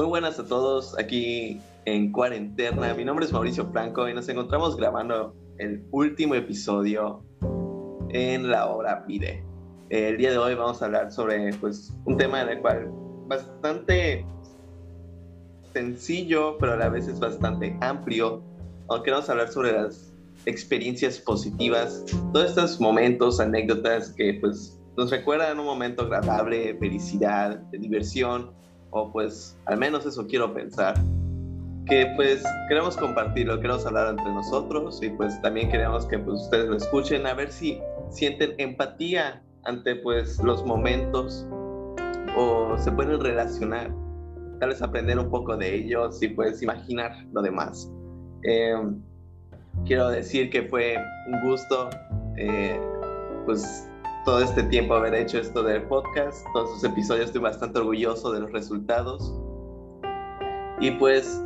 Muy buenas a todos aquí en cuarentena. Mi nombre es Mauricio Franco y nos encontramos grabando el último episodio en la obra Pide. El día de hoy vamos a hablar sobre pues, un tema en el cual bastante sencillo, pero a la vez es bastante amplio. Aunque vamos a hablar sobre las experiencias positivas, todos estos momentos, anécdotas que pues nos recuerdan un momento agradable, felicidad, diversión o pues al menos eso quiero pensar, que pues queremos compartirlo, queremos hablar entre nosotros y pues también queremos que pues ustedes lo escuchen a ver si sienten empatía ante pues los momentos o se pueden relacionar, tal vez aprender un poco de ellos y pues imaginar lo demás. Eh, quiero decir que fue un gusto eh, pues todo este tiempo haber hecho esto del podcast, todos sus episodios, estoy bastante orgulloso de los resultados. Y pues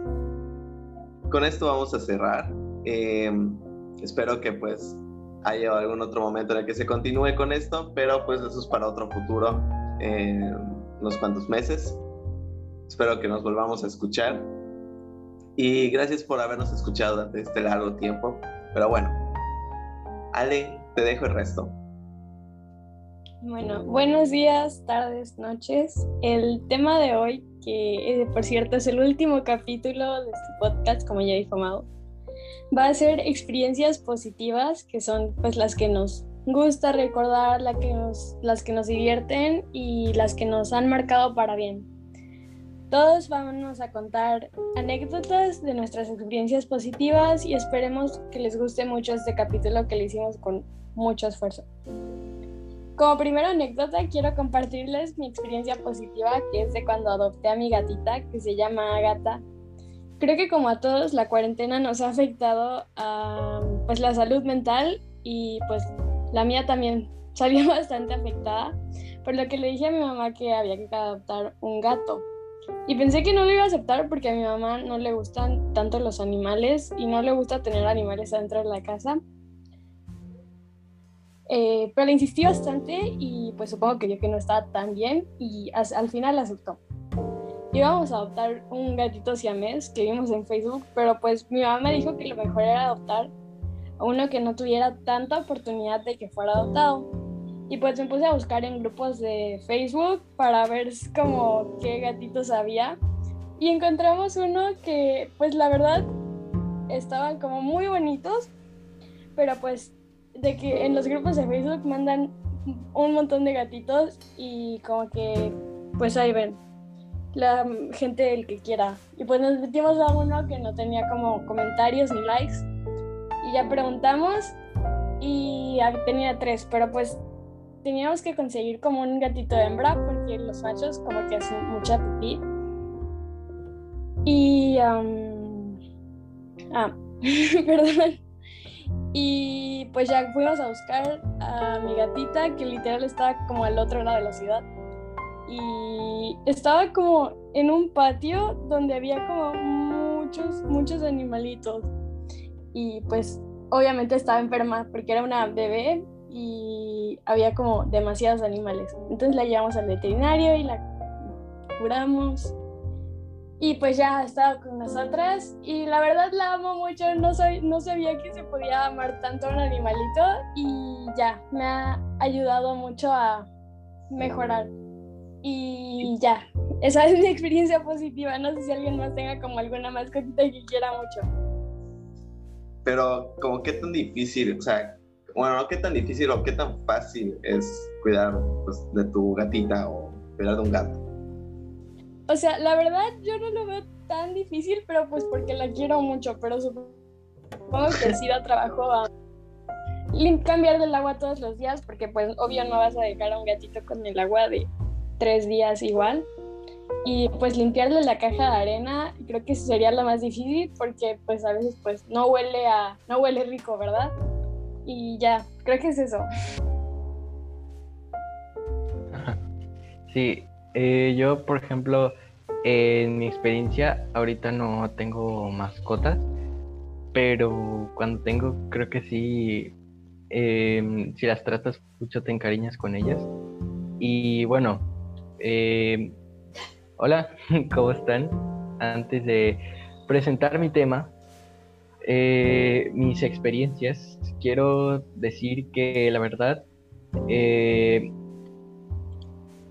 con esto vamos a cerrar. Em, espero que pues haya algún otro momento en el que se continúe con esto, pero pues eso es para otro futuro, en unos cuantos meses. Espero que nos volvamos a escuchar. Y gracias por habernos escuchado durante este largo tiempo. Pero bueno, Ale, te dejo el resto. Bueno, buenos días, tardes, noches. El tema de hoy, que eh, por cierto es el último capítulo de este podcast, como ya dijo Mau, va a ser experiencias positivas, que son pues las que nos gusta recordar, la que nos, las que nos divierten y las que nos han marcado para bien. Todos vamos a contar anécdotas de nuestras experiencias positivas y esperemos que les guste mucho este capítulo que le hicimos con mucho esfuerzo. Como primera anécdota, quiero compartirles mi experiencia positiva, que es de cuando adopté a mi gatita, que se llama Agata. Creo que como a todos, la cuarentena nos ha afectado a pues, la salud mental y pues la mía también salió bastante afectada, por lo que le dije a mi mamá que había que adoptar un gato. Y pensé que no lo iba a aceptar porque a mi mamá no le gustan tanto los animales y no le gusta tener animales dentro de la casa. Eh, pero le insistí bastante y pues supongo que yo que no estaba tan bien y al final aceptó. Íbamos a adoptar un gatito siamés que vimos en Facebook, pero pues mi mamá me dijo que lo mejor era adoptar a uno que no tuviera tanta oportunidad de que fuera adoptado. Y pues me puse a buscar en grupos de Facebook para ver como qué gatitos había. Y encontramos uno que pues la verdad estaban como muy bonitos, pero pues de que en los grupos de Facebook mandan un montón de gatitos y como que pues ahí ven la gente el que quiera. Y pues nos metimos a uno que no tenía como comentarios ni likes. Y ya preguntamos y tenía tres pero pues teníamos que conseguir como un gatito de hembra porque los machos como que hacen mucha pipí. Y ah perdón y pues ya fuimos a buscar a mi gatita, que literal estaba como al otro lado de la ciudad. Y estaba como en un patio donde había como muchos, muchos animalitos. Y pues obviamente estaba enferma porque era una bebé y había como demasiados animales. Entonces la llevamos al veterinario y la curamos y pues ya ha estado con nosotras y la verdad la amo mucho, no, soy, no sabía que se podía amar tanto a un animalito y ya, me ha ayudado mucho a mejorar. Y ya, esa es mi experiencia positiva, no sé si alguien más tenga como alguna mascotita que quiera mucho. Pero como qué tan difícil, o sea, bueno, no qué tan difícil o qué tan fácil es cuidar pues, de tu gatita o cuidar de un gato. O sea, la verdad yo no lo veo tan difícil, pero pues porque la quiero mucho, pero supongo que sí da trabajo a cambiar del agua todos los días, porque pues obvio no vas a dejar a un gatito con el agua de tres días igual. Y pues limpiarle la caja de arena, creo que sería lo más difícil, porque pues a veces pues no huele a, no huele rico, ¿verdad? Y ya, creo que es eso. Sí, eh, yo, por ejemplo, en mi experiencia, ahorita no tengo mascotas, pero cuando tengo, creo que sí, em, si las tratas mucho, te encariñas con ellas. Y bueno, em, Hola, ¿cómo están? Antes de presentar mi tema, eh, mis experiencias, quiero decir que la verdad, eh,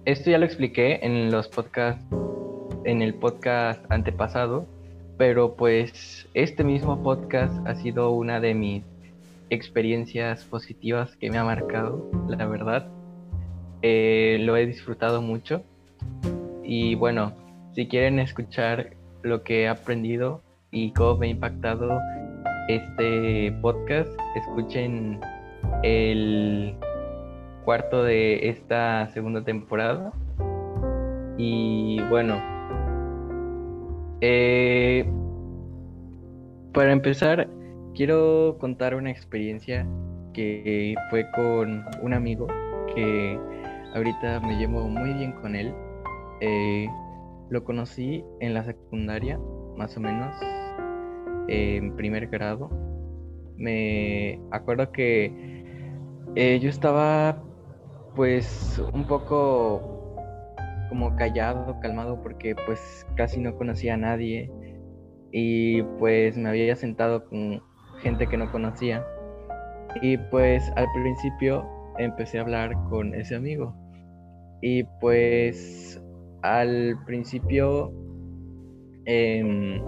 esto ya lo expliqué en los podcasts, en el podcast antepasado, pero pues este mismo podcast ha sido una de mis experiencias positivas que me ha marcado, la verdad. Eh, lo he disfrutado mucho. Y bueno, si quieren escuchar lo que he aprendido y cómo me ha impactado este podcast, escuchen el cuarto de esta segunda temporada. Y bueno, eh, para empezar, quiero contar una experiencia que fue con un amigo que ahorita me llevo muy bien con él. Eh, lo conocí en la secundaria, más o menos, en primer grado. Me acuerdo que eh, yo estaba pues un poco como callado, calmado, porque pues casi no conocía a nadie y pues me había sentado con gente que no conocía. Y pues al principio empecé a hablar con ese amigo. Y pues al principio em,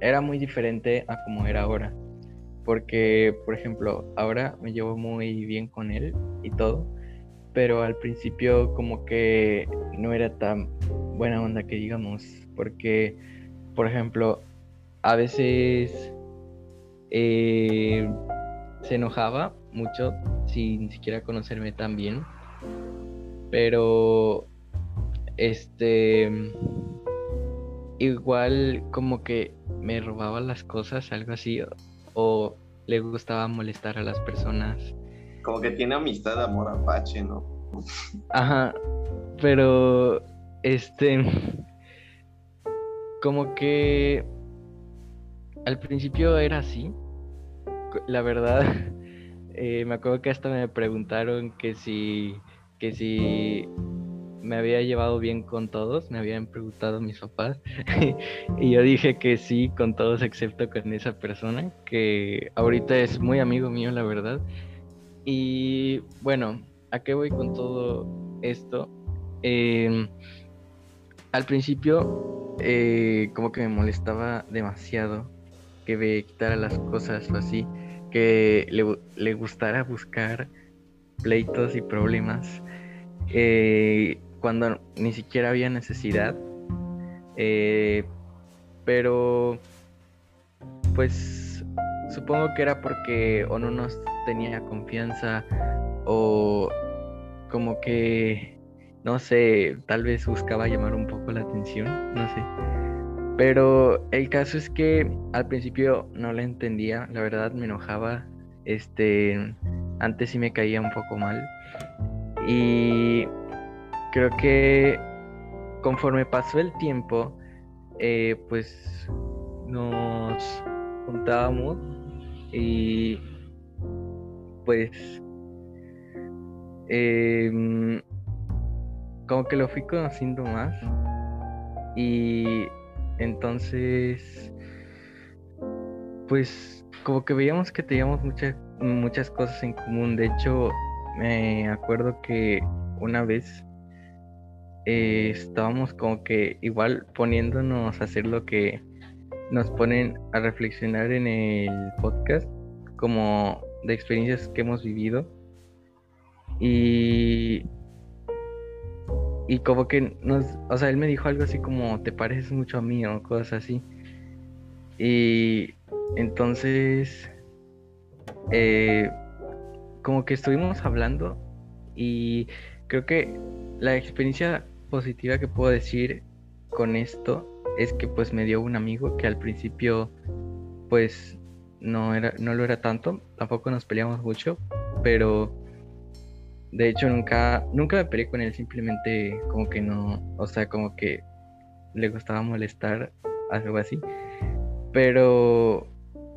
era muy diferente a como era ahora. Porque, por ejemplo, ahora me llevo muy bien con él y todo. Pero al principio como que no era tan buena onda que digamos. Porque, por ejemplo, a veces eh, se enojaba mucho sin siquiera conocerme tan bien. Pero este igual como que me robaba las cosas, algo así, o, le gustaba molestar a las personas. Como que tiene amistad amor apache, ¿no? Ajá, pero este como que al principio era así, la verdad, eh, me acuerdo que hasta me preguntaron que si, que si me había llevado bien con todos, me habían preguntado mis papás, y yo dije que sí con todos excepto con esa persona, que ahorita es muy amigo mío, la verdad. Y bueno, ¿a qué voy con todo esto? Em, al principio, eh, como que me molestaba demasiado que me quitara las cosas o así que le, gustara buscar pleitos y problemas eh, cuando ni siquiera había necesidad. Eh, pero pues supongo que era porque o no nos tenía confianza o como que no sé, tal vez buscaba llamar un poco la atención, no sé. Pero el caso es que al principio no la entendía, la verdad me enojaba. Este, antes sí me caía un poco mal. Y creo que conforme pasó el tiempo, eh, pues nos juntábamos y pues em, como que lo fui conociendo más y entonces, pues como que veíamos que teníamos muchas muchas cosas en común. De hecho, me acuerdo que una vez eh, estábamos como que igual poniéndonos a hacer lo que nos ponen a reflexionar en el podcast, como de experiencias que hemos vivido. Y y como que nos, o sea, él me dijo algo así como, te pareces mucho a mí o cosas así. Y entonces, eh, como que estuvimos hablando y creo que la experiencia positiva que puedo decir con esto es que pues me dio un amigo que al principio pues no era no lo era tanto, tampoco nos peleamos mucho, pero de hecho, nunca, nunca me peleé con él, simplemente como que no, o sea, como que le gustaba molestar, algo así. Pero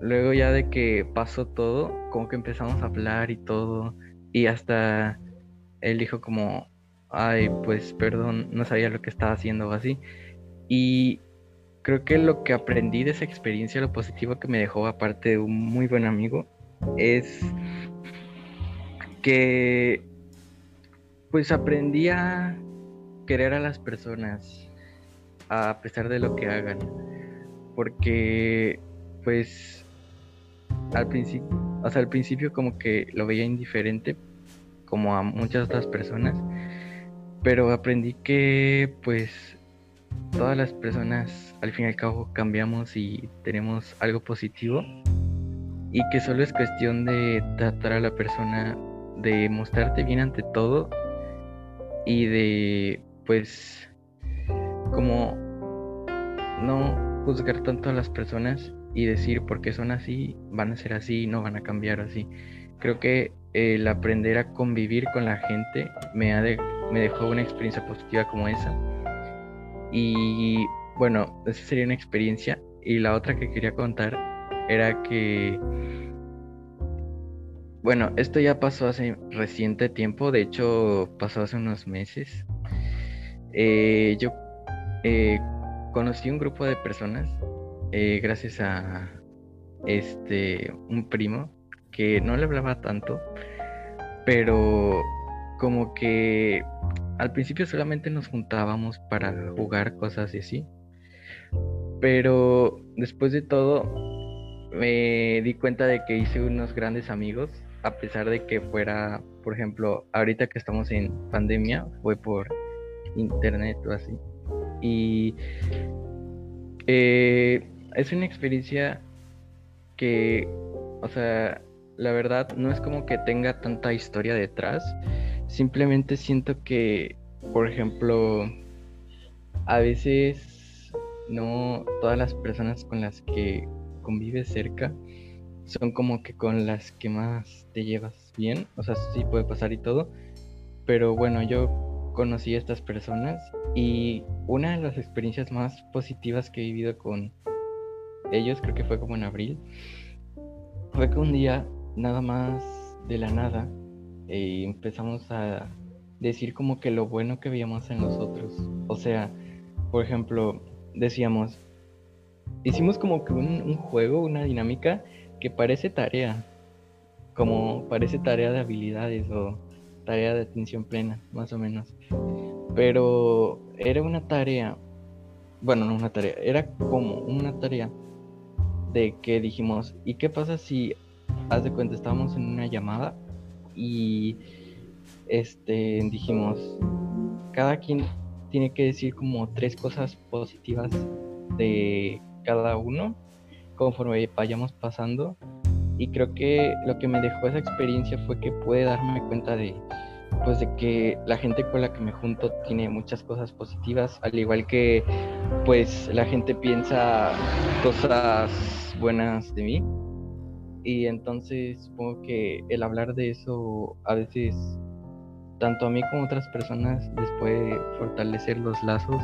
luego ya de que pasó todo, como que empezamos a hablar y todo, y hasta él dijo como, ay, pues perdón, no sabía lo que estaba haciendo o así. Y creo que lo que aprendí de esa experiencia, lo positivo que me dejó, aparte de un muy buen amigo, es que pues aprendí a querer a las personas a pesar de lo que hagan. Porque pues al principio, o sea, al principio como que lo veía indiferente como a muchas otras personas, pero aprendí que pues todas las personas al fin y al cabo cambiamos y tenemos algo positivo y que solo es cuestión de tratar a la persona, de mostrarte bien ante todo y de pues como no juzgar tanto a las personas y decir porque son así, van a ser así, no van a cambiar así. Creo que el aprender a convivir con la gente me, ha me dejó una experiencia positiva como esa. Y bueno, esa sería una experiencia. Y la otra que quería contar era que, bueno, esto ya pasó hace reciente tiempo, de hecho pasó hace unos meses. Eh, yo eh, conocí un grupo de personas eh, gracias a este un primo que no le hablaba tanto, pero como que al principio solamente nos juntábamos para jugar cosas y así. Pero después de todo me di cuenta de que hice unos grandes amigos, a pesar de que fuera, por ejemplo, ahorita que estamos en pandemia, fue por internet o así. Y eh, es una experiencia que, o sea, la verdad no es como que tenga tanta historia detrás. Simplemente siento que, por ejemplo, a veces no todas las personas con las que convives cerca son como que con las que más te llevas bien. O sea, sí puede pasar y todo. Pero bueno, yo conocí a estas personas y una de las experiencias más positivas que he vivido con ellos, creo que fue como en abril, fue que un día nada más de la nada eh, empezamos a decir como que lo bueno que veíamos en nosotros. O sea, por ejemplo, decíamos, hicimos como que un, juego, una dinámica que parece tarea, como parece tarea de habilidades o tarea de atención plena, más o menos. Pero era una tarea, bueno, no una tarea, era como una tarea de que dijimos, ¿y qué pasa si haz de cuenta, estábamos en una llamada y este dijimos, cada quien tiene que decir como tres cosas positivas de cada uno conforme vayamos pasando. Y creo que lo que me dejó esa experiencia fue que pude darme cuenta de pues de que la gente con la que me junto tiene muchas cosas positivas. Al igual que pues la gente piensa cosas buenas de mí. Y entonces supongo que el hablar de eso a veces, tanto a mí como a otras personas, les puede fortalecer los lazos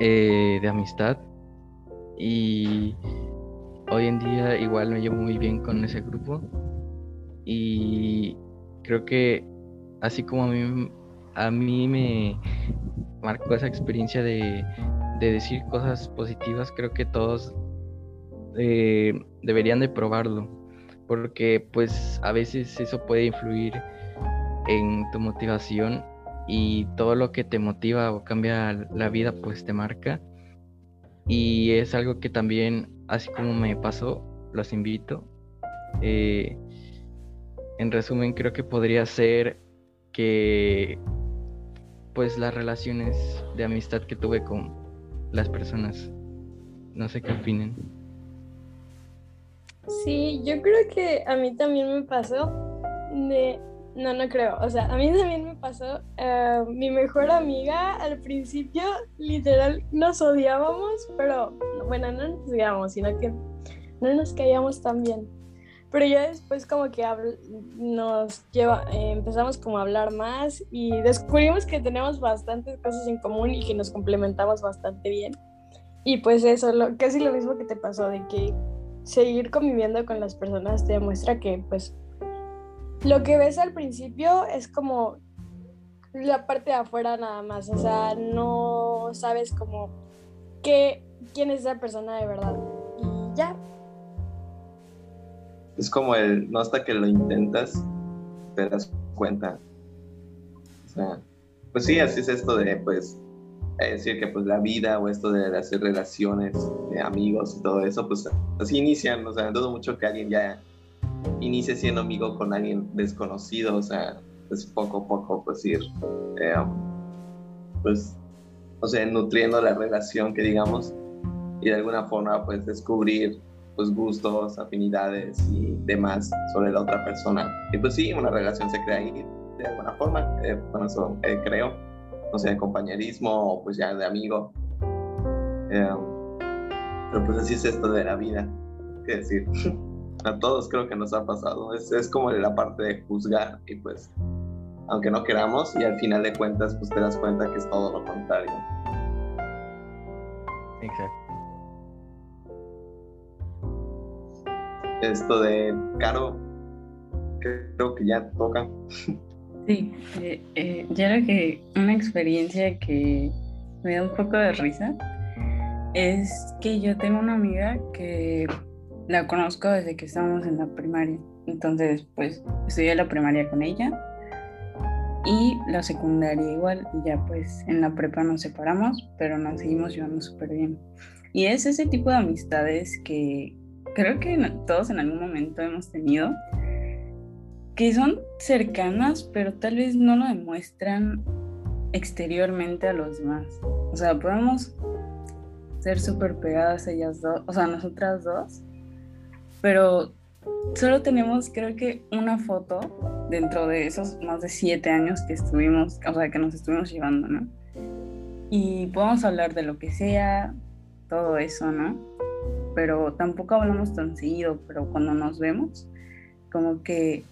eh, de amistad. Y hoy en día igual me llevo muy bien con ese grupo. Y creo que así como a mí, a mí me marcó esa experiencia de, de decir cosas positivas, creo que todos eh, deberían de probarlo, porque pues a veces eso puede influir en tu motivación y todo lo que te motiva o cambia la vida pues te marca. Y es algo que también así como me pasó los invito. Eh, en resumen creo que podría ser que pues las relaciones de amistad que tuve con las personas. No sé qué opinen. Sí, yo creo que a mí también me pasó. De... No, no creo. O sea, a mí también me pasó. Eh, mi mejor amiga al principio, literal, nos odiábamos, pero bueno, no nos odiábamos, sino que no nos caíamos tan bien. Pero ya después como que nos lleva, eh, empezamos como a hablar más y descubrimos que tenemos bastantes cosas en común y que nos complementamos bastante bien. Y pues eso, lo, casi lo mismo que te pasó, de que seguir conviviendo con las personas te demuestra que pues lo que ves al principio es como la parte de afuera nada más, o sea, no sabes como qué, quién es esa persona de verdad. Y ya. Es como el, no hasta que lo intentas, te das cuenta. O sea, pues sí, así es esto de, pues, decir que pues la vida o esto de hacer relaciones de amigos y todo eso, pues así inician, o sea, dudo mucho que alguien ya inicie siendo amigo con alguien desconocido, o sea, pues poco a poco pues ir, eh, pues, o sea, nutriendo la relación que digamos y de alguna forma pues descubrir pues gustos, afinidades y demás sobre la otra persona. Y pues sí, una relación se crea ahí de alguna forma, eh, bueno, eso eh, creo, no sé, de compañerismo o pues ya de amigo. pero pues así es esto de la vida, qué decir. a todos creo que nos ha pasado. Es, es como la parte de juzgar y pues, aunque no queramos, y al final de cuentas, pues te das cuenta que es todo lo contrario. Exacto. Esto de Caro, creo que ya toca. Sí, eh, eh, ya era que una experiencia que me da un poco de risa es que yo tengo una amiga que la conozco desde que estábamos en la primaria. Entonces, pues estudié la primaria con ella y la secundaria igual. Y ya pues en la prepa nos separamos, pero nos seguimos llevando súper bien. Y es ese tipo de amistades que creo que todos en algún momento hemos tenido, que son cercanas, pero tal vez no lo demuestran exteriormente a los demás. O sea, podemos ser súper pegadas ellas dos, o sea, nosotras dos, pero solo tenemos creo que una foto dentro de esos más de siete años que estuvimos, o sea, que nos estuvimos llevando, ¿no? Y podemos hablar de lo que sea, todo eso, ¿no? Pero tampoco hablamos tan seguido, pero cuando nos vemos, como que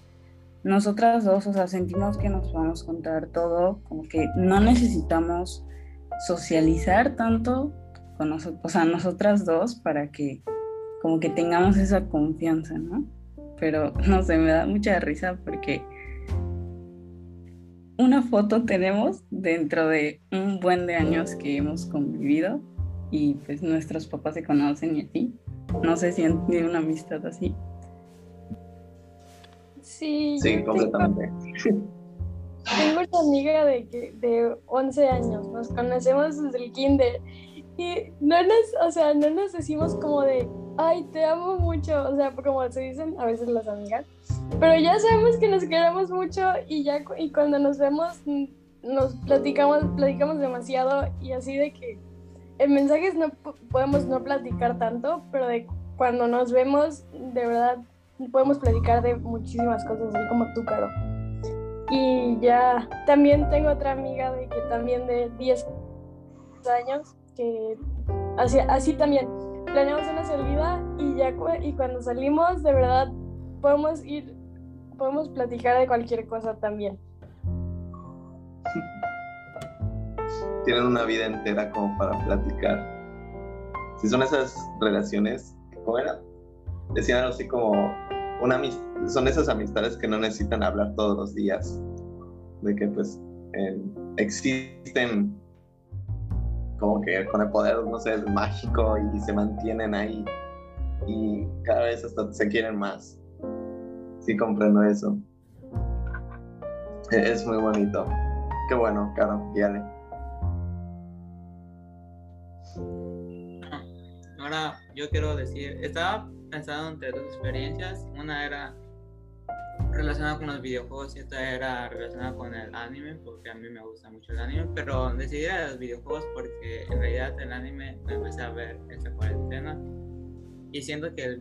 nosotras dos, o sea, sentimos que nos podemos contar todo, como que no necesitamos socializar tanto con nosotros, o sea, nosotras dos para que como que tengamos esa confianza, ¿no? Pero no sé, me da mucha risa porque una foto tenemos dentro de un buen de años que hemos convivido y pues nuestros papás se conocen y así. No sé si han tenido una amistad así. Sí. Sí, completamente. Tengo una amiga de, que, de 11 años, nos conocemos desde el kinder y no nos, o sea, no nos decimos como de, ay, te amo mucho, o sea, como se dicen a veces las amigas, pero ya sabemos que nos queremos mucho y ya y cuando nos vemos nos platicamos, platicamos demasiado y así de que en mensajes no podemos no platicar tanto, pero de cuando nos vemos, de verdad, podemos platicar de muchísimas cosas, así como tú, Caro. Y ya, también tengo otra amiga de que también de 10 años, así, así también planeamos una salida y ya y cuando salimos, de verdad, podemos ir, podemos platicar de cualquier cosa también. Tienen una vida entera como para platicar. Si son esas relaciones, ¿cómo era? Decían así como una son esas amistades que no necesitan hablar todos los días. De que pues existen como que con el poder, no sé, mágico y se mantienen ahí y cada vez hasta se quieren más. Sí comprendo eso. E-, es muy bonito. Qué bueno, Caro, y Ale. Ahora yo quiero decir, estaba pensando entre dos experiencias. Una era relacionada con los videojuegos y esta era relacionada con el anime, porque a mí me gusta mucho el anime, pero decidí a los videojuegos porque en realidad el anime lo empecé a ver esta cuarentena y siento que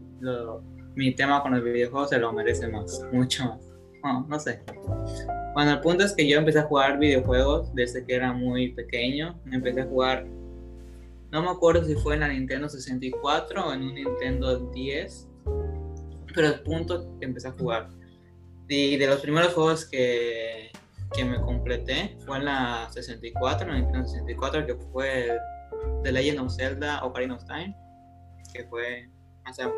mi tema con los videojuegos se lo merece más, mucho más. No, no sé. Bueno, el punto es que yo empecé a jugar videojuegos desde que era muy pequeño. Empecé a jugar, no me acuerdo si fue en la Nintendo 64 o en un Nintendo 10, pero el punto que empecé a jugar y de los primeros juegos que, que me completé fue en la 64, en la 64, que fue The Legend of Zelda Ocarina of Time, que fue, o sea,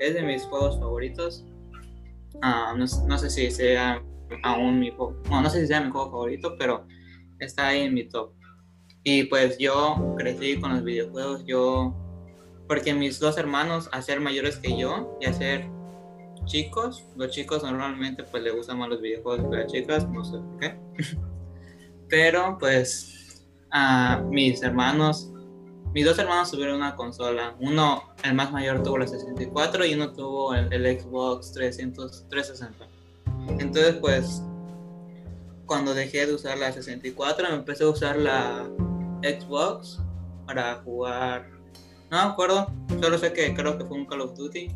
es de mis juegos favoritos. Ah, no, no, sé si sea aún mi juego, no sé si sea mi juego favorito, pero está ahí en mi top. Y pues yo crecí con los videojuegos, yo, porque mis dos hermanos, a ser mayores que yo y a ser chicos, los chicos normalmente pues les gustan más los videojuegos que las chicas, no sé por qué. Pero pues a mis hermanos, mis dos hermanos tuvieron una consola. Uno, el más mayor, tuvo la 64 y uno tuvo el, el Xbox 300, 360. Entonces pues cuando dejé de usar la 64 me empecé a usar la Xbox para jugar. No me acuerdo, solo sé que creo que fue un Call of Duty,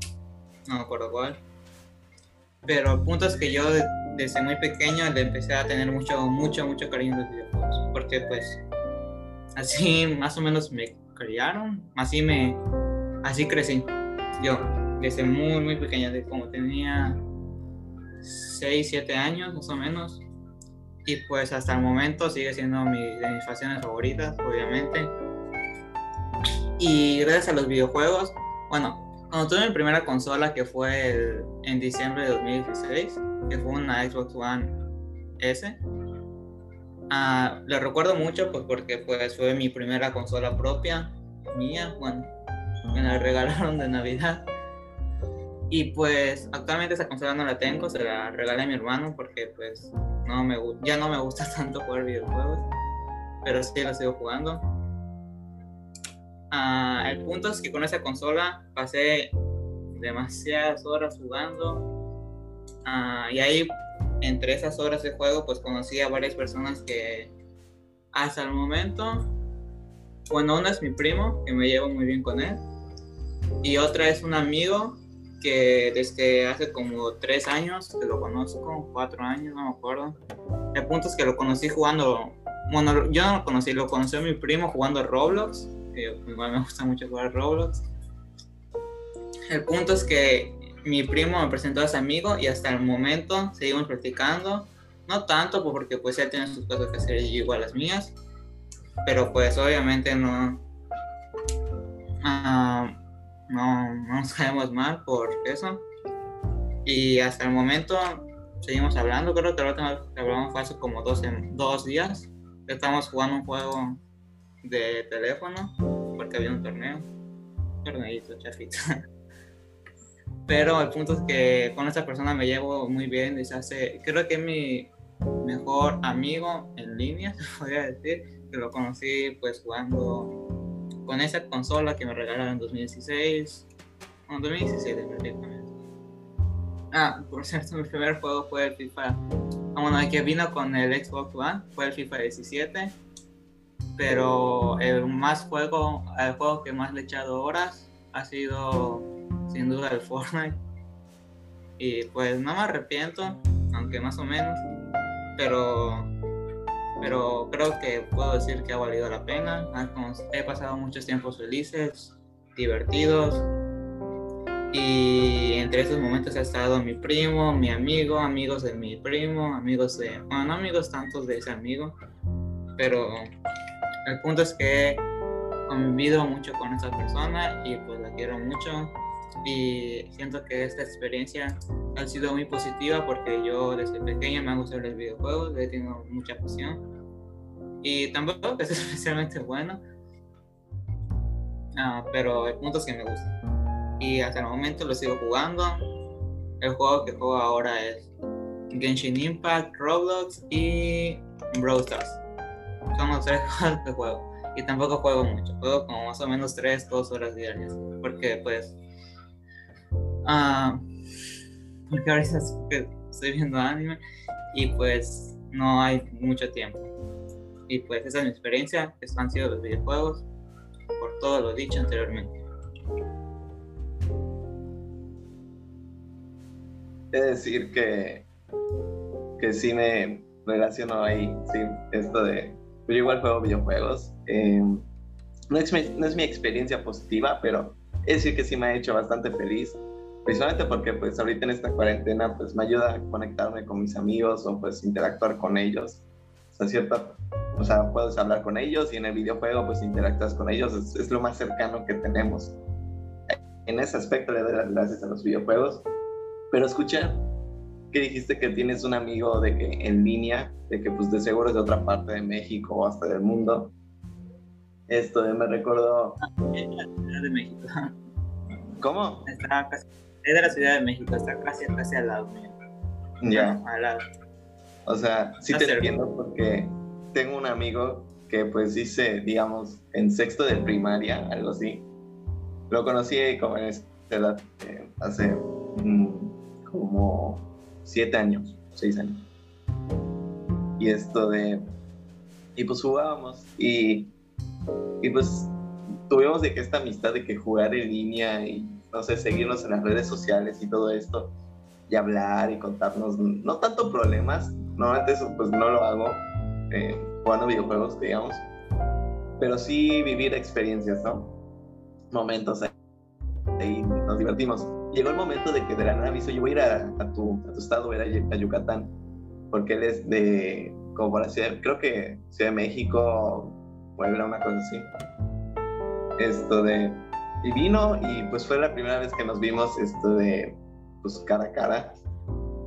no me acuerdo cuál. Pero el punto es que yo desde muy pequeño le empecé a tener mucho, mucho, mucho cariño a los videojuegos. Porque pues así más o menos me criaron, así me, así crecí. Yo, desde muy, muy pequeña, de como tenía 6, 7 años más o menos. Y pues hasta el momento sigue siendo mi, de mis facciones favoritas, obviamente. Y gracias a los videojuegos, bueno, cuando tuve mi primera consola, que fue en diciembre de 2016, que fue una Xbox One S, uh, le recuerdo mucho pues porque pues, fue mi primera consola propia, mía, bueno, me la regalaron de Navidad. Y pues actualmente esa consola no la tengo, se la regalé a mi hermano porque pues no me, ya no me gusta tanto jugar videojuegos, pero sí la sigo jugando. Uh, el punto es que con esa consola pasé demasiadas horas jugando uh, y ahí entre esas horas de juego pues conocí a varias personas que hasta el momento, bueno, una es mi primo, que me llevo muy bien con él, y otra es un amigo que desde hace como tres años que lo conozco, cuatro años, no me acuerdo. El punto es que lo conocí jugando, bueno, yo no lo conocí, lo conoció mi primo jugando Roblox que igual me gusta mucho jugar Roblox. El punto es que mi primo me presentó a ese amigo y hasta el momento seguimos practicando. No tanto porque pues él tiene sus cosas que hacer igual las mías, pero pues obviamente no, uh, no, no nos caemos mal por eso. Y hasta el momento seguimos hablando, creo que la hablamos hace como dos, dos días. Estamos jugando un juego de teléfono porque había un torneo. Torneito, chafito. Pero el punto es que con esta persona me llevo muy bien y se hace, creo que es mi mejor amigo en línea, se podría decir, que lo conocí pues jugando con esa consola que me regalaron en 2016, en 2017 prácticamente. Ah, por cierto, mi primer juego fue el FIFA, ah, bueno, el que vino con el Xbox One, fue el FIFA 17 pero el más juego, el juego que más le he echado horas ha sido sin duda el Fortnite. Y pues no me arrepiento, aunque más o menos, pero, pero creo que puedo decir que ha valido la pena. He pasado muchos tiempos felices, divertidos. Y entre esos momentos ha estado mi primo, mi amigo, amigos de mi primo, amigos de, bueno, no amigos tantos de ese amigo, pero el punto es que convivido mucho con esta persona y pues la quiero mucho. Y siento que esta experiencia ha sido muy positiva porque yo desde pequeña me han gustado los videojuegos, he tenido mucha pasión. Y tampoco es especialmente bueno, ah, pero el punto es que me gusta. Y hasta el momento lo sigo jugando. El juego que juego ahora es Genshin Impact, Roblox y Brawl Stars son los tres juegos que juego. Y tampoco juego mucho, juego como más o menos 3, 2 horas diarias. Porque pues... Uh, porque ahorita estoy viendo anime y pues no hay mucho tiempo. Y pues esa es mi experiencia, que han sido los videojuegos, por todo lo dicho anteriormente. Es decir que, que sí me relaciono ahí, sí, esto de yo igual juego videojuegos. Eh, no, es mi, no, es mi, experiencia positiva, pero es decir que sí me ha hecho bastante feliz. Principalmente porque pues ahorita en esta cuarentena pues me ayuda a conectarme con mis amigos o pues interactuar con ellos. O sea, cierto, o sea, puedes hablar con ellos y en el videojuego pues interactúas con ellos. Es, es lo más cercano que tenemos. En ese aspecto le doy las gracias a los videojuegos. Pero escuchar que dijiste que tienes un amigo de que en línea, de que pues de seguro es de otra parte de México o hasta del mundo. Esto me recordó. Es de la Ciudad de México. ¿Cómo? Está casi, es de la Ciudad de México, está casi, casi al lado mío. Ya. Al lado. O sea, sí te entiendo porque tengo un amigo que pues dice, digamos, en sexto de primaria, algo así. Lo conocí como en esa edad, eh, hace mm, como siete años, seis años. Y esto de... Y pues jugábamos y, y pues tuvimos de que esta amistad de que jugar en línea y, no sé, seguirnos en las redes sociales y todo esto y hablar y contarnos, no tanto problemas, normalmente eso pues no lo hago eh, jugando videojuegos, digamos, pero sí vivir experiencias, ¿no? Momentos ahí, ahí nos divertimos. Llegó el momento de que de la nada me hizo, yo voy a ir a, a tu, a tu estado, voy a a Yucatán, porque él es de, como para ciudad, creo que Ciudad de México, Puebla, una cosa así. Esto de, y vino y pues fue la primera vez que nos vimos esto de, pues cara a cara.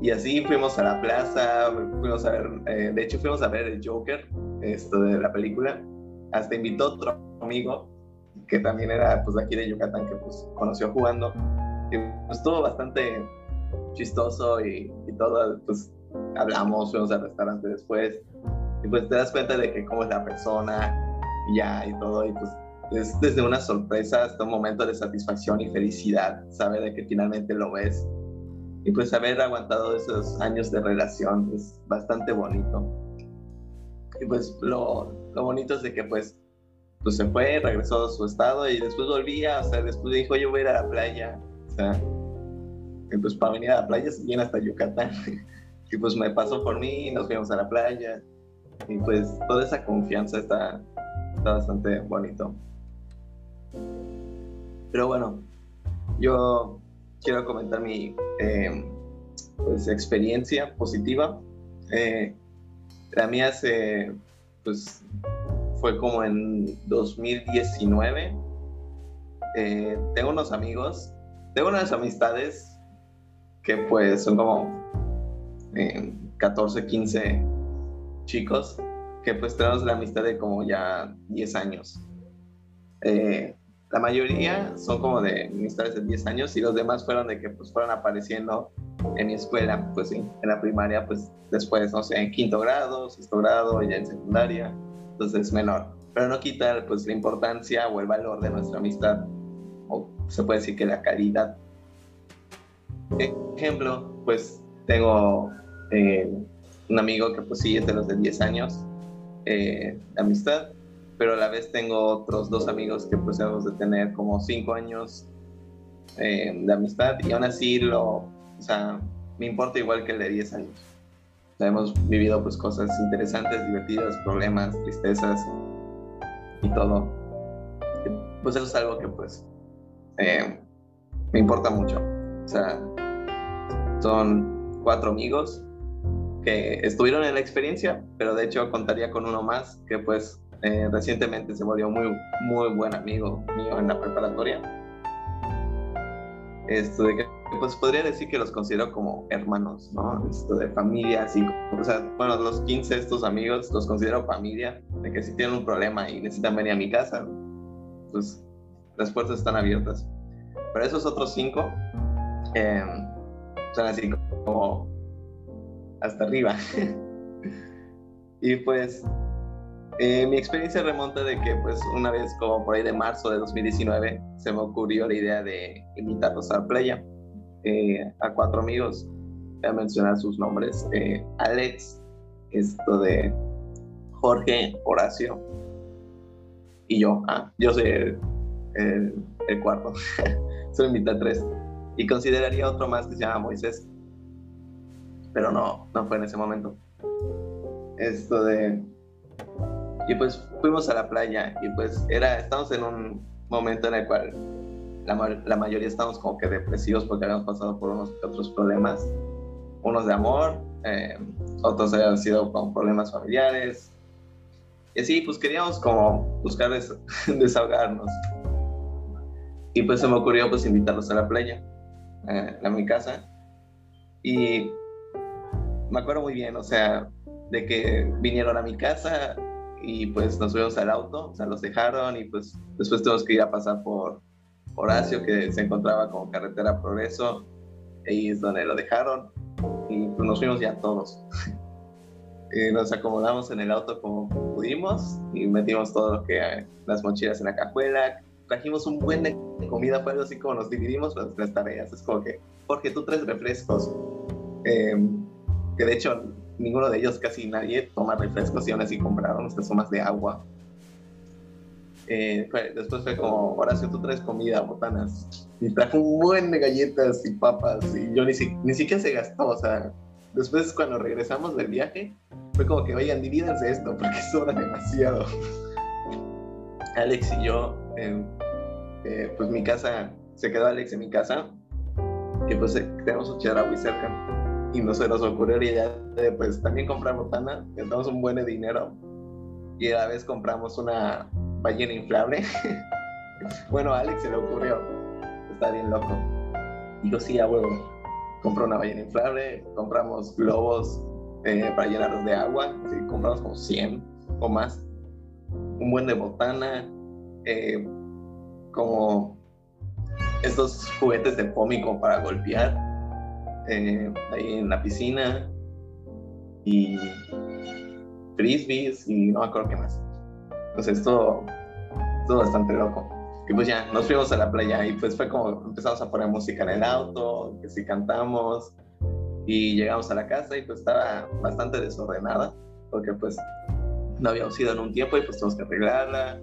Y así fuimos a la plaza, fuimos a ver, eh, de hecho fuimos a ver el Joker, esto de la película. Hasta invitó otro amigo que también era pues de aquí de Yucatán que pues conoció jugando. Pues estuvo bastante chistoso y, y todo, pues hablamos, fuimos al restaurante después. Y pues te das cuenta de que cómo es la persona y ya y todo. Y pues es desde una sorpresa hasta un momento de satisfacción y felicidad, saber de que finalmente lo ves. Y pues haber aguantado esos años de relación es bastante bonito. Y pues lo, lo bonito es de que pues, pues se fue, regresó a su estado y después volvía, o sea, después dijo yo voy a ir a la playa. Y pues para venir a la playa se viene hasta Yucatán. y pues me pasó por mí, nos fuimos a la playa. Y pues toda esa confianza está, está bastante bonito. Pero bueno, yo quiero comentar mi eh, pues, experiencia positiva. Eh, la mía se, pues, fue como en 2019. Eh, tengo unos amigos, tengo unas amistades que pues son como eh, 14, 15 chicos que pues tenemos la amistad de como ya 10 años. Eh, la mayoría son como de amistades de 10 años y los demás fueron de que pues fueron apareciendo en mi escuela, pues en la primaria, pues después, no sé, en quinto grado, sexto grado, ya en secundaria, entonces menor. Pero no quita pues la importancia o el valor de nuestra amistad, se puede decir que la calidad. Ejemplo, pues tengo eh, un amigo que pues sí es de los de 10 años eh, de amistad, pero a la vez tengo otros dos amigos que pues hemos de tener como 5 años eh, de amistad y aún así lo, o sea, me importa igual que el de 10 años. O sea, hemos vivido pues cosas interesantes, divertidas, problemas, tristezas y todo. Pues eso es algo que pues eh, me importa mucho. O sea, son cuatro amigos que estuvieron en la experiencia, pero de hecho contaría con uno más que pues eh, recientemente se volvió muy, muy buen amigo mío en la preparatoria. Esto de que pues podría decir que los considero como hermanos, ¿no? Esto de familia, así, o sea, bueno, los 15 estos amigos los considero familia, de que si tienen un problema y necesitan venir a mi casa, pues las puertas están abiertas. Pero esos otros cinco eh, son así como hasta arriba. y pues eh, mi experiencia remonta de que pues una vez como por ahí de marzo de 2019 se me ocurrió la idea de invitarlos a la playa eh, a cuatro amigos. Voy a mencionar sus nombres. Eh, Alex, esto de Jorge, Horacio y yo. Ah, yo soy el, el cuarto. Solo invité tres. Y consideraría otro más que se llama Moisés. Pero no, no fue en ese momento. Esto de... Y pues fuimos a la playa y pues era, estamos en un momento en el cual la, la, mayoría estamos como que depresivos porque habíamos pasado por unos otros problemas, unos de amor, eh, otros habían sido con problemas familiares. Y así, pues queríamos como buscar des desahogarnos. Y pues se me ocurrió pues invitarlos a la playa, eh, a mi casa. Y me acuerdo muy bien, o sea, de que vinieron a mi casa y pues nos subimos al auto, o sea, los dejaron y pues después tuvimos que ir a pasar por Horacio, que se encontraba como carretera Progreso, ahí es donde lo dejaron y pues nos fuimos ya todos. y nos acomodamos en el auto como pudimos y metimos todo lo que las mochilas en la cajuela, trajimos un buen de comida, fue algo así como nos dividimos las tareas, es como que, porque tú traes refrescos, em, que de hecho ninguno de ellos, casi nadie, toma refrescos y aún así compraron nuestras sumas de agua. Eh, después fue como, Horacio, tú traes comida, botanas. Y trajo un buen de galletas y papas. Y yo ni, ni siquiera se gastó. O sea, después cuando regresamos del viaje, fue como que, oigan, divídanse esto porque sobra demasiado. Alex y yo, eh, eh, pues mi casa, se quedó Alex en mi casa, que pues tenemos un muy cerca y no se nos ocurrió ya de pues también comprar botana, gastamos un buen de dinero y a la vez compramos una ballena inflable. bueno, a Alex se le ocurrió, está bien loco. Dijo, sí, a huevo. Compró una ballena inflable, compramos globos eh, para llenarlos de agua, compramos como 100 o más. Un buen de botana, eh, como estos juguetes de cómico para golpear eh, ahí en la piscina y frisbees y no me acuerdo qué más. Pues esto, esto bastante loco. Y pues ya, nos fuimos a la playa y pues fue como empezamos a poner música en el auto, que si cantamos y llegamos a la casa y pues estaba bastante desordenada porque pues no habíamos ido en un tiempo y pues tuvimos que arreglarla,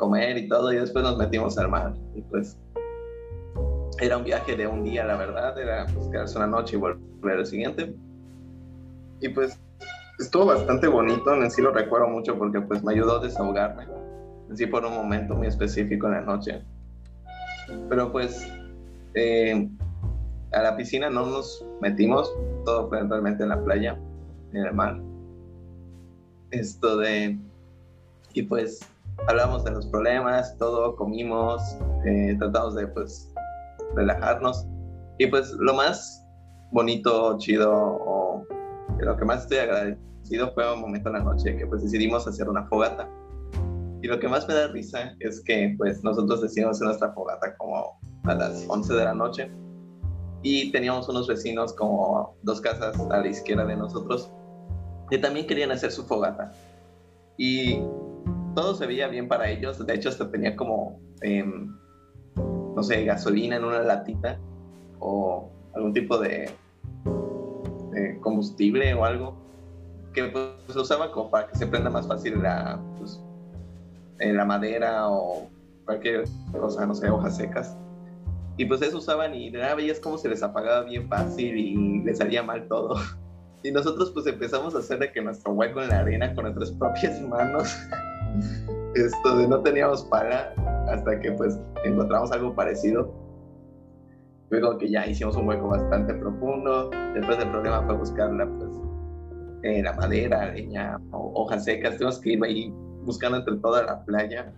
comer y todo y después nos metimos al mar y pues era un viaje de un día, la verdad, era pues, quedarse una noche y volver al siguiente. Y pues estuvo bastante bonito, en sí lo recuerdo mucho porque pues me ayudó a desahogarme, en sí por un momento muy específico en la noche. Pero pues eh, a la piscina no nos metimos, todo fue realmente en la playa, en el mar. Esto de... Y pues hablamos de los problemas, todo, comimos, eh, tratamos de pues relajarnos. Y pues lo más bonito, chido, o lo que más estoy agradecido fue un momento en la noche que pues decidimos hacer una fogata. Y lo que más me da risa es que pues nosotros decidimos hacer nuestra fogata como a las 11 de la noche y teníamos unos vecinos como dos casas a la izquierda de nosotros que también querían hacer su fogata. Y todo se veía bien para ellos, de hecho hasta tenía como eh, no sé, gasolina en una latita o algún tipo de, combustible o algo que pues se usaba como para que se prenda más fácil la, pues, en la madera o cualquier cosa, no sé, hojas secas. Y pues eso usaban y de nada veías cómo se les apagaba bien fácil y les salía mal todo. Y nosotros pues empezamos a hacer de que nuestro hueco en la arena con nuestras propias manos, esto de no teníamos pala, hasta que pues encontramos algo parecido. Luego que ya hicimos un hueco bastante profundo. Después el problema fue buscar la, pues, eh, la madera, leña hojas secas. Tuvimos que ir ahí buscando entre toda la playa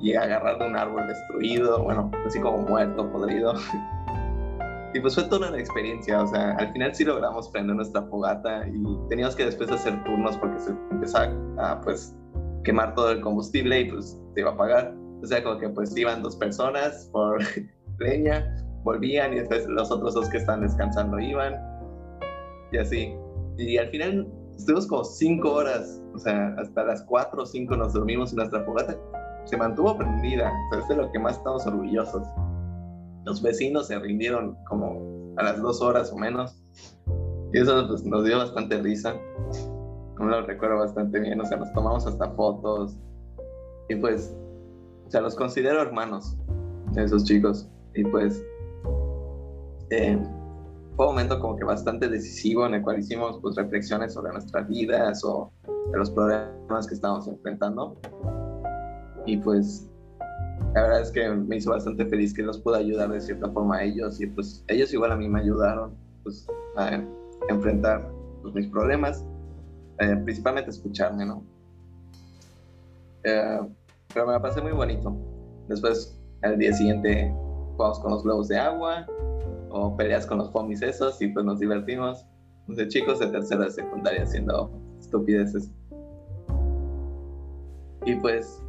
y agarrar un árbol destruido, bueno, así como muerto, podrido. y pues fue toda una experiencia, o sea, al final sí logramos prender nuestra fogata y teníamos que después hacer turnos porque se empezaba a pues quemar todo el combustible y pues se iba a apagar. O sea, como que pues iban dos personas por leña, volvían y después los otros dos que están descansando iban. Y así. Y al final estuvimos como cinco horas, o sea, hasta las cuatro o cinco nos dormimos en nuestra fogata. Se mantuvo prendida, o sea, es de lo que más estamos orgullosos. Los vecinos se rindieron como a las dos horas o menos. Y eso pues, nos dio bastante risa. Lo recuerdo bastante bien, o sea, nos tomamos hasta fotos. Y pues o sea, los considero hermanos, esos chicos. Y pues eh, fue un momento como que bastante decisivo en el cual hicimos pues reflexiones sobre nuestras vidas o de los problemas que estábamos enfrentando. Y pues la verdad es que me hizo bastante feliz que los pude ayudar de cierta forma a ellos y pues ellos igual a mí me ayudaron pues, a enfrentar pues, mis problemas, eh, principalmente escucharme, ¿no? Eh, pero me la pasé muy bonito. Después, al día siguiente, jugamos con los globos de agua o peleas con los pomis esos y pues nos divertimos. de chicos de tercera de secundaria haciendo estupideces. Y pues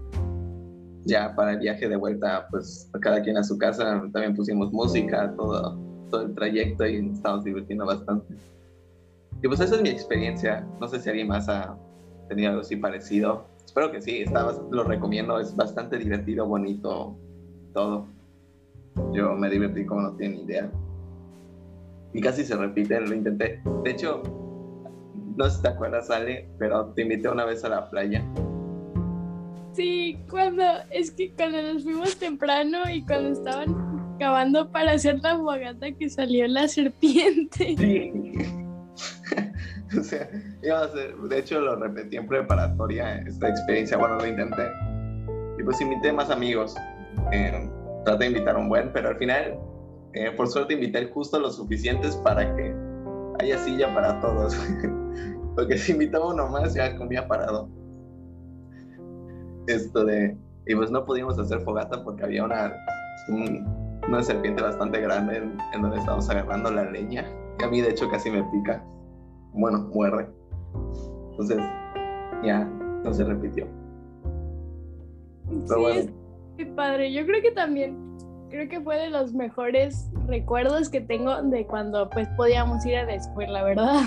ya para el viaje de vuelta, pues cada quien a su casa, también pusimos música, todo, todo el trayecto y nos estábamos divirtiendo bastante. Y pues esa es mi experiencia. No sé si alguien más ha tenido algo así parecido. Espero que sí, está, lo recomiendo, es bastante divertido, bonito, todo. Yo me divertí como no tienen idea. Y casi se repite, lo intenté. De hecho, no sé si te acuerdas, Ale, pero te invité una vez a la playa. Sí, cuando, es que cuando nos fuimos temprano y cuando estaban cavando para hacer la fogata que salió la serpiente. Sí. o sea, iba a hacer, de hecho lo repetí en preparatoria esta experiencia, bueno, lo intenté. Y pues invité más amigos. Eh, traté de invitar un buen, pero al final, eh, por suerte, invité justo lo suficientes para que haya silla para todos. Porque si invitaba uno más, ya comía parado. Esto de. Y pues no pudimos hacer fogata porque había una, una serpiente bastante grande en, en, donde estábamos agarrando la leña. Que a mí, de hecho, casi me pica. Bueno, muerde. Entonces, ya no se repitió. Pero bueno padre. Yo creo que también, creo que fue de los mejores recuerdos que tengo de cuando pues podíamos ir a la escuela, ¿verdad?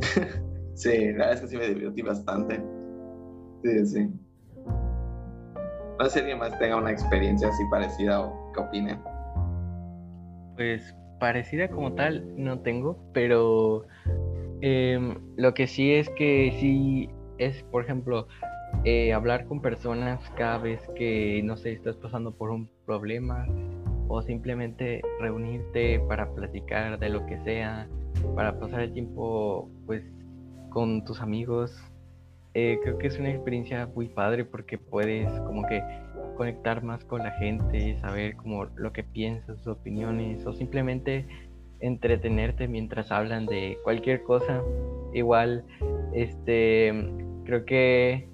sí, la verdad es que sí me divertí bastante. Sí, sí. No sé si alguien más tenga una experiencia así parecida o qué opine. Pues parecida como tal no tengo, pero em, lo que sí es que sí es, por ejemplo, eh, hablar con personas cada vez que, no sé, estás pasando por un problema o simplemente reunirte para platicar de lo que sea, para pasar el tiempo pues con tus amigos. Eh, creo que es una experiencia muy padre porque puedes como que conectar más con la gente, saber como lo que piensas, sus opiniones o simplemente entretenerte mientras hablan de cualquier cosa. Igual, este, creo que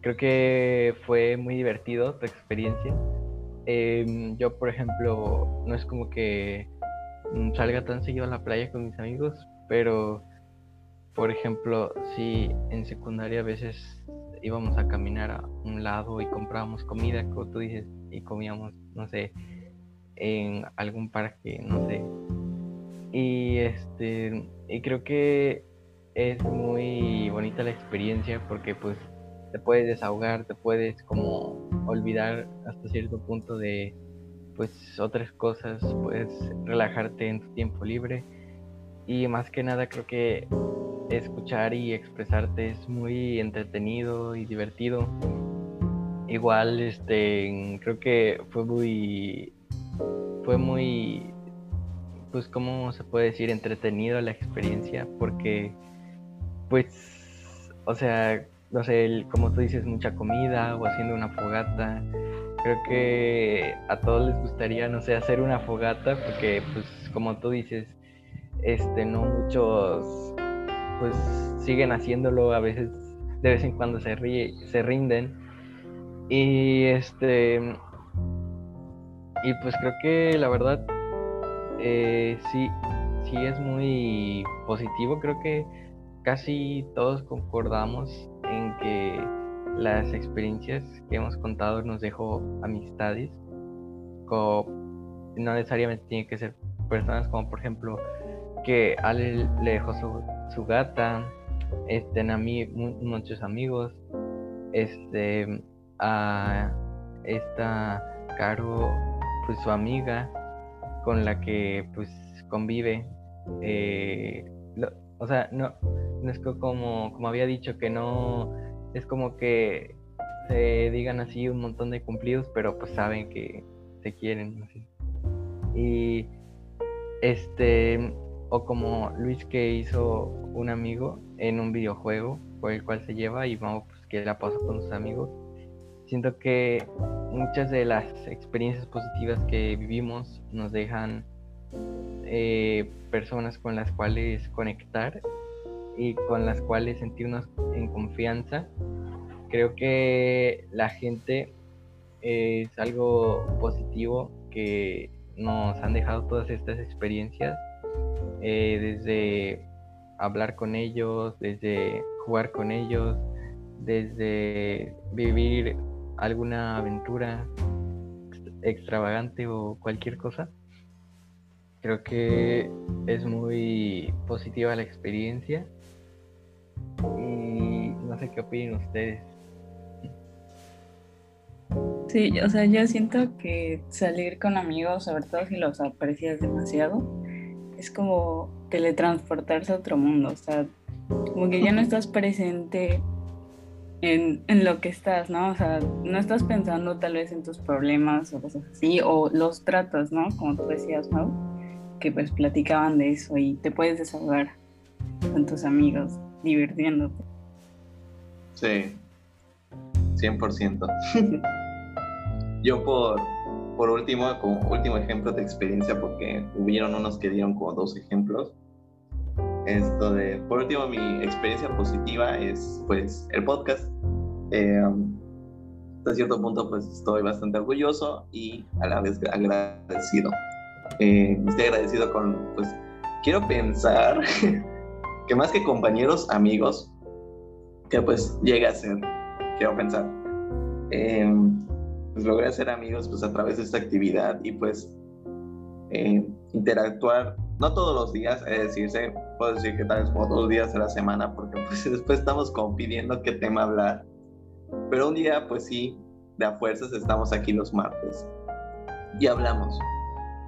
creo que fue muy divertido tu experiencia. Em, yo, por ejemplo, no es como que mm, salga tan seguido a la playa con mis amigos, pero, por ejemplo, si en secundaria a veces íbamos a caminar a un lado y comprábamos comida, como tú dices, y comíamos, no sé, en algún parque, no sé. Y este, y creo que es muy bonita la experiencia porque pues te puedes desahogar, te puedes como olvidar hasta cierto punto de pues otras cosas, puedes relajarte en tu tiempo libre y más que nada creo que escuchar y expresarte es muy entretenido y divertido. Igual este creo que fue muy fue muy pues cómo se puede decir entretenido la experiencia porque pues o sea no sé, como tú dices, mucha comida o haciendo una fogata. Creo que a todos les gustaría, no sé, hacer una fogata porque, pues, como tú dices, este, no muchos, pues, siguen haciéndolo, a veces, de vez en cuando se, ríe, se rinden. Y, este, y pues creo que la verdad, eh, sí, sí es muy positivo, creo que casi todos concordamos en que las experiencias que hemos contado nos dejó amistades. no necesariamente tiene que ser personas como por ejemplo que Ale le dejó su, gata, este, a mí muchos amigos, este, a esta Caro, pues su amiga con la que pues convive. Eh, o sea, no, no es como, como había dicho, que no es como que se digan así un montón de cumplidos, pero pues saben que se quieren. Así. Y este, o como Luis que hizo un amigo en un videojuego por el cual se lleva y vamos, pues que la pasó con sus amigos. Siento que muchas de las experiencias positivas que vivimos nos dejan eh, personas con las cuales conectar y con las cuales sentirnos en confianza. Creo que la gente es algo positivo que nos han dejado todas estas experiencias, eh, desde hablar con ellos, desde jugar con ellos, desde vivir alguna aventura extravagante o cualquier cosa. Creo que es muy positiva la experiencia y no sé qué opinan ustedes. Sí, o sea, yo siento que salir con amigos, sobre todo si los aprecias demasiado, es como teletransportarse a otro mundo, o sea, como que ya no estás presente en, en, lo que estás, ¿no? O sea, no estás pensando tal vez en tus problemas o cosas así, o los tratos, ¿no? Como tú decías, ¿no? Que pues platicaban de eso y te puedes desahogar con tus amigos, divirtiéndote. Sí, 100%. Yo por, por último, como último ejemplo de experiencia, porque hubieron unos que dieron como dos ejemplos, esto de, por último, mi experiencia positiva es pues el podcast. Eh, hasta cierto punto pues estoy bastante orgulloso y a la vez agradecido. Eh, estoy agradecido con, pues, quiero pensar que más que compañeros, amigos, que pues llega a ser, quiero pensar. Eh, pues logré ser amigos pues a través de esta actividad y pues eh, interactuar no todos los días, es decirse, puedo decir que tal vez como dos días a la semana, porque pues después estamos como pidiendo qué tema hablar. Pero un día, pues sí, de a fuerzas estamos aquí los martes y hablamos.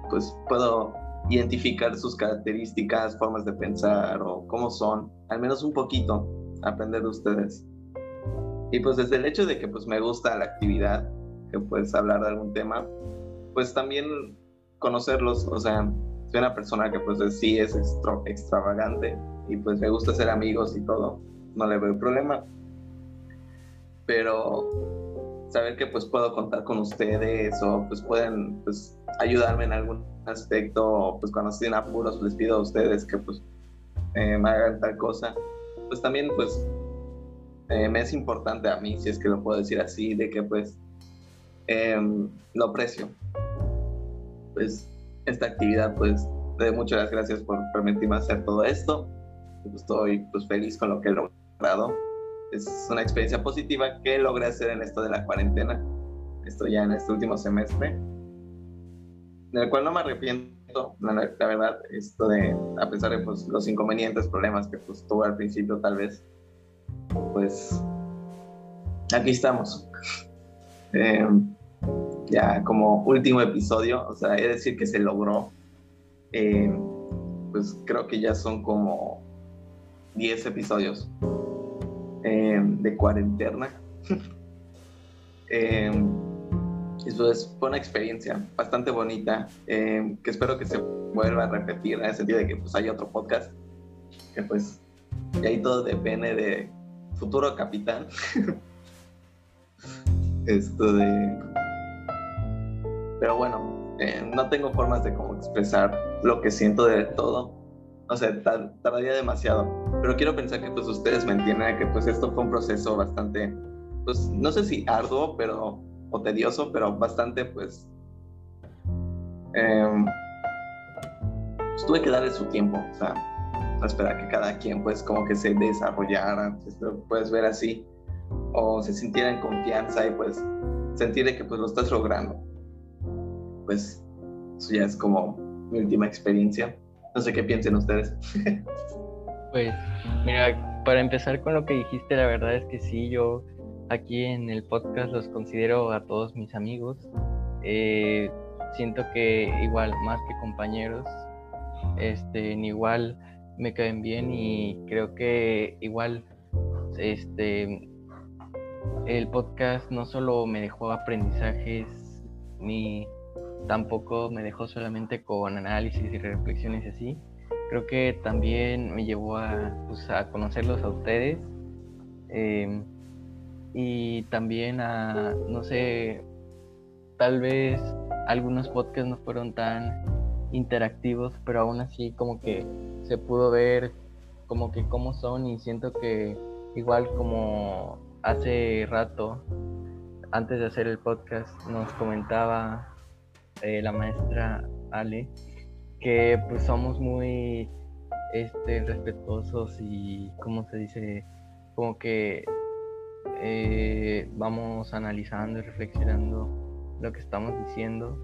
Pues puedo identificar sus características, formas de pensar o cómo son, al menos un poquito, aprender de ustedes. Y pues desde el hecho de que pues me gusta la actividad, que puedes hablar de algún tema, pues también conocerlos, o sea, soy una persona que pues sí es extravagante y pues me gusta ser amigos y todo, no le veo problema. Pero saber que pues puedo contar con ustedes o pues pueden pues ayudarme en algún aspecto o pues cuando estoy en apuros les pido a ustedes que pues eh, me hagan tal cosa, pues también pues eh, me es importante a mí, si es que lo puedo decir así, de que pues em, lo aprecio. Pues esta actividad, pues de muchas gracias por permitirme hacer todo esto. Estoy pues feliz con lo que he logrado. Es una experiencia positiva que logré hacer en esto de la cuarentena. Estoy ya en este último semestre, del cual no me arrepiento, la, verdad, esto de, a pesar de pues, los inconvenientes, problemas que pues, tuve al principio tal vez, pues aquí estamos. Eh, ya como último episodio, o sea, de decir que se logró. Eh, pues creo que ya son como 10 episodios eh, de cuarentena. eh, eso es, fue una experiencia bastante bonita que espero que se vuelva a repetir en el sentido de que pues hay otro podcast que pues y ahí todo depende de futuro capitán esto de pero bueno, eh, no tengo formas de cómo expresar lo que siento de todo. No sé, tardaría demasiado. Pero quiero pensar que pues ustedes me entienden, que pues esto fue un proceso bastante, pues no sé si arduo, pero, o tedioso, pero bastante pues... Eh, pues tuve que darle su tiempo, o sea, esperar que cada quien pues como que se desarrollara, pues, puedes ver así, o se sintiera en confianza y pues sentir que pues lo estás logrando pues eso ya es como mi última experiencia. No sé qué piensen ustedes. pues mira, para empezar con lo que dijiste, la verdad es que sí, yo aquí en el podcast los considero a todos mis amigos. Eh, siento que igual, más que compañeros, este, igual me caen bien y creo que igual este el podcast no solo me dejó aprendizajes ni tampoco me dejó solamente con análisis y reflexiones así. Creo que también me llevó a, pues, conocerlos a ustedes em, y también a, no sé, tal vez algunos podcasts no fueron tan interactivos, pero aún así como que se pudo ver como que cómo son y siento que igual como hace rato, antes de hacer el podcast, nos comentaba eh, la maestra Ale, que pues somos muy este, respetuosos y, ¿cómo se dice? Como que eh, vamos analizando y reflexionando lo que estamos diciendo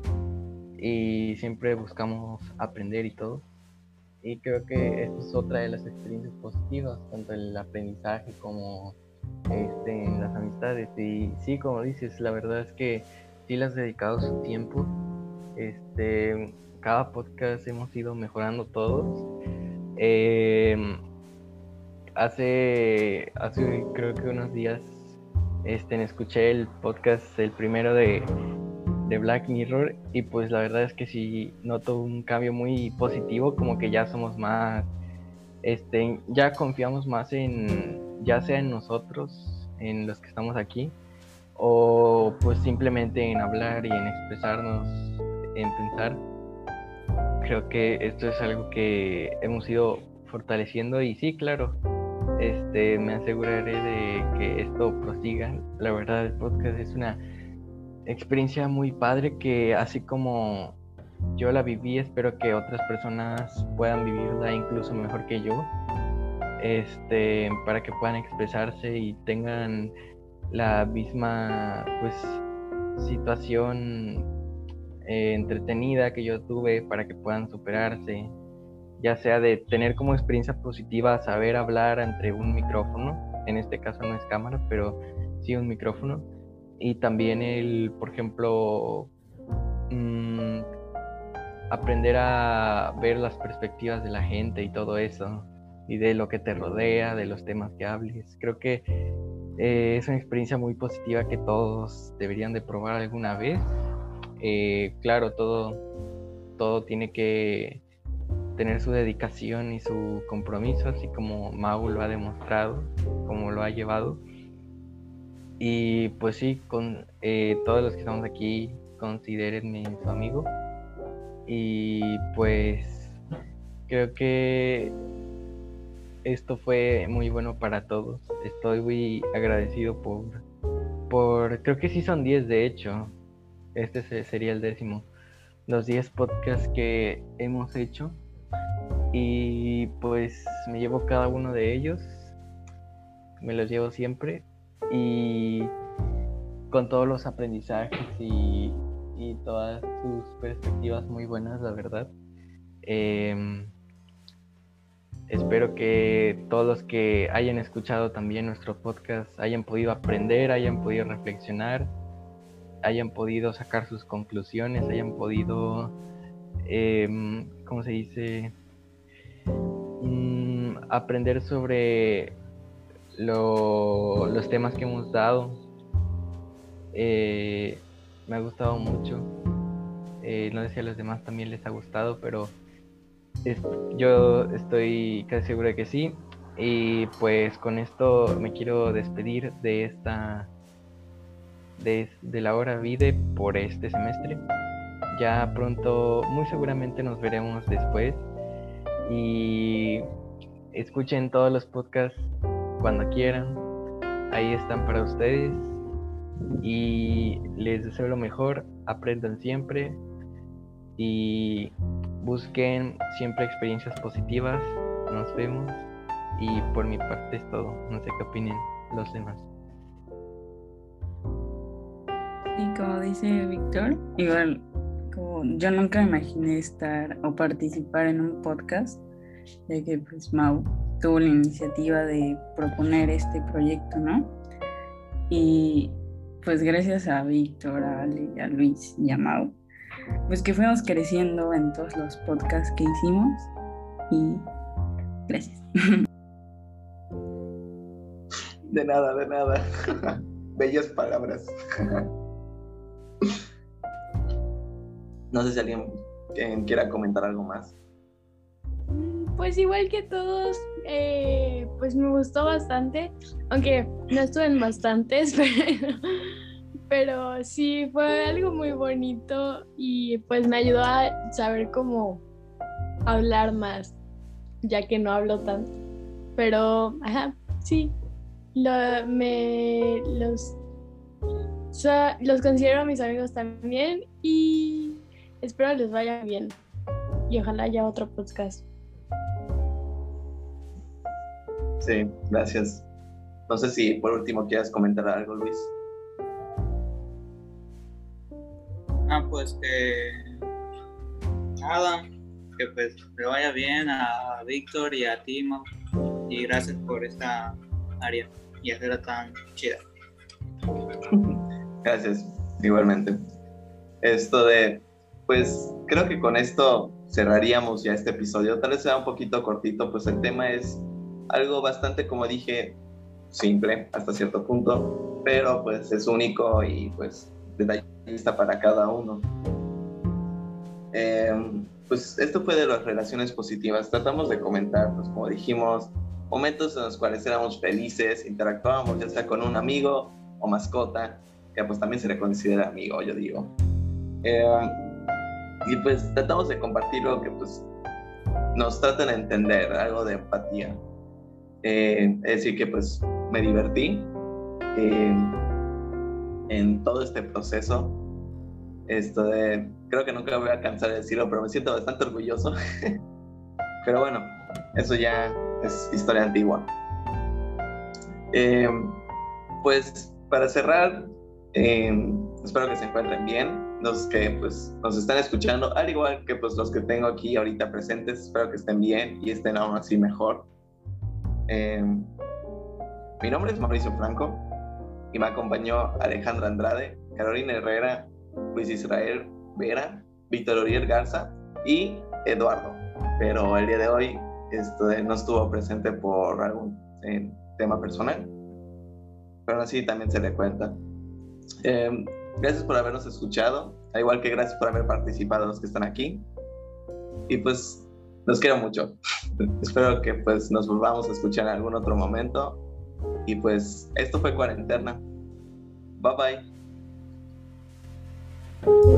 y siempre buscamos aprender y todo. Y creo que esta es otra de las experiencias positivas, tanto el aprendizaje como este, en las amistades. Y sí, como dices, la verdad es que sí le has dedicado su tiempo. Este, cada podcast hemos ido mejorando todos. Em, hace, hace creo que unos días este, escuché el podcast, el primero de, de Black Mirror, y pues la verdad es que sí noto un cambio muy positivo, como que ya somos más, este, ya confiamos más en, ya sea en nosotros, en los que estamos aquí, o pues simplemente en hablar y en expresarnos, en pensar. Creo que esto es algo que hemos ido fortaleciendo y sí, claro, este, me aseguraré de que esto prosiga. La verdad, el podcast es una experiencia muy padre que así como yo la viví, espero que otras personas puedan vivirla incluso mejor que yo. Este, para que puedan expresarse y tengan la misma pues situación eh, entretenida que yo tuve para que puedan superarse, ya sea de tener como experiencia positiva saber hablar entre un micrófono, en este caso no es cámara, pero sí un micrófono, y también el, por ejemplo, mm, aprender a ver las perspectivas de la gente y todo eso, y de lo que te rodea, de los temas que hables. Creo que eh, es una experiencia muy positiva que todos deberían de probar alguna vez. Eh, claro, todo, todo tiene que tener su dedicación y su compromiso, así como Mau lo ha demostrado, como lo ha llevado. Y pues sí, con eh, todos los que estamos aquí, considérenme su amigo. Y pues creo que esto fue muy bueno para todos. Estoy muy agradecido por, por creo que sí son 10 de hecho. Este sería el décimo. Los 10 podcasts que hemos hecho. Y pues me llevo cada uno de ellos. Me los llevo siempre. Y con todos los aprendizajes y, y todas sus perspectivas muy buenas, la verdad. Eh, Espero que todos los que hayan escuchado también nuestro podcast hayan podido aprender, hayan podido reflexionar, hayan podido sacar sus conclusiones, hayan podido, em, ¿cómo se dice? Mm, aprender sobre los temas que hemos dado. Eh, me ha gustado mucho. Eh, no sé si a los demás también les ha gustado, pero yo estoy casi seguro de que sí. Y pues con esto me quiero despedir de esta. de, la hora vide por este semestre. Ya pronto, muy seguramente nos veremos después. Y escuchen todos los podcasts cuando quieran. Ahí están para ustedes. Y les deseo lo mejor. Aprendan siempre. Y Busquen siempre experiencias positivas. Nos vemos. Y por mi parte es todo. No sé qué opinen los demás. Y como dice Víctor, igual como yo nunca imaginé estar o participar en un podcast, ya que pues Mau tuvo la iniciativa de proponer este proyecto, ¿no? Y pues gracias a Víctor, a Ale, a Luis y a Mau, pues que fuimos creciendo en todos los podcasts que hicimos y gracias. De nada, de nada. Bellas palabras. No sé si alguien quiera comentar algo más. Pues igual que todos, eh, pues me gustó bastante, aunque no estuve en bastantes, pero pero sí fue algo muy bonito y pues me ayudó a saber cómo hablar más, ya que no hablo tanto. Pero, ajá, sí, me, los, los considero mis amigos también y espero les vaya bien. Y ojalá haya otro podcast. Sí, gracias. No sé si por último quieras comentar algo, Luis. Ah, pues que nada, que pues le vaya bien a Víctor y a ti, Y gracias por esta área y hacerla tan chida. Gracias, igualmente. Esto de, pues creo que con esto cerraríamos ya este episodio. Tal vez sea un poquito cortito, pues el tema es algo bastante, como dije, simple hasta cierto punto, pero pues es único y pues detallista para cada uno. Em, pues esto fue de las relaciones positivas. Tratamos de comentar, pues como dijimos, momentos en los cuales éramos felices, interactuábamos ya sea con un amigo o mascota, que pues también se le considera amigo, yo digo. Em, y pues tratamos de compartir lo que pues nos tratan de entender, algo de empatía. Eh, es decir, que pues me divertí eh, en todo este proceso. Esto de, creo que nunca voy a cansar de decirlo, pero me siento bastante orgulloso. pero bueno, eso ya es historia antigua. Eh, pues para cerrar, espero que se encuentren bien los que pues nos están escuchando, al igual que pues los que tengo aquí ahorita presentes, espero que estén bien y estén aún así mejor. Eh, mi nombre es Mauricio Franco y me acompañó Alejandra Andrade, Carolina Herrera, Luis Israel Vera, Víctor Oriel Garza y Eduardo. Pero el día de hoy este, no estuvo presente por algún eh, tema personal, pero así también se le cuenta. Eh, Gracias por habernos escuchado, al igual que gracias por haber participado los que están aquí. Y pues los quiero mucho. Espero que pues nos volvamos a escuchar en algún otro momento. Y pues esto fue cuarentena. Bye bye.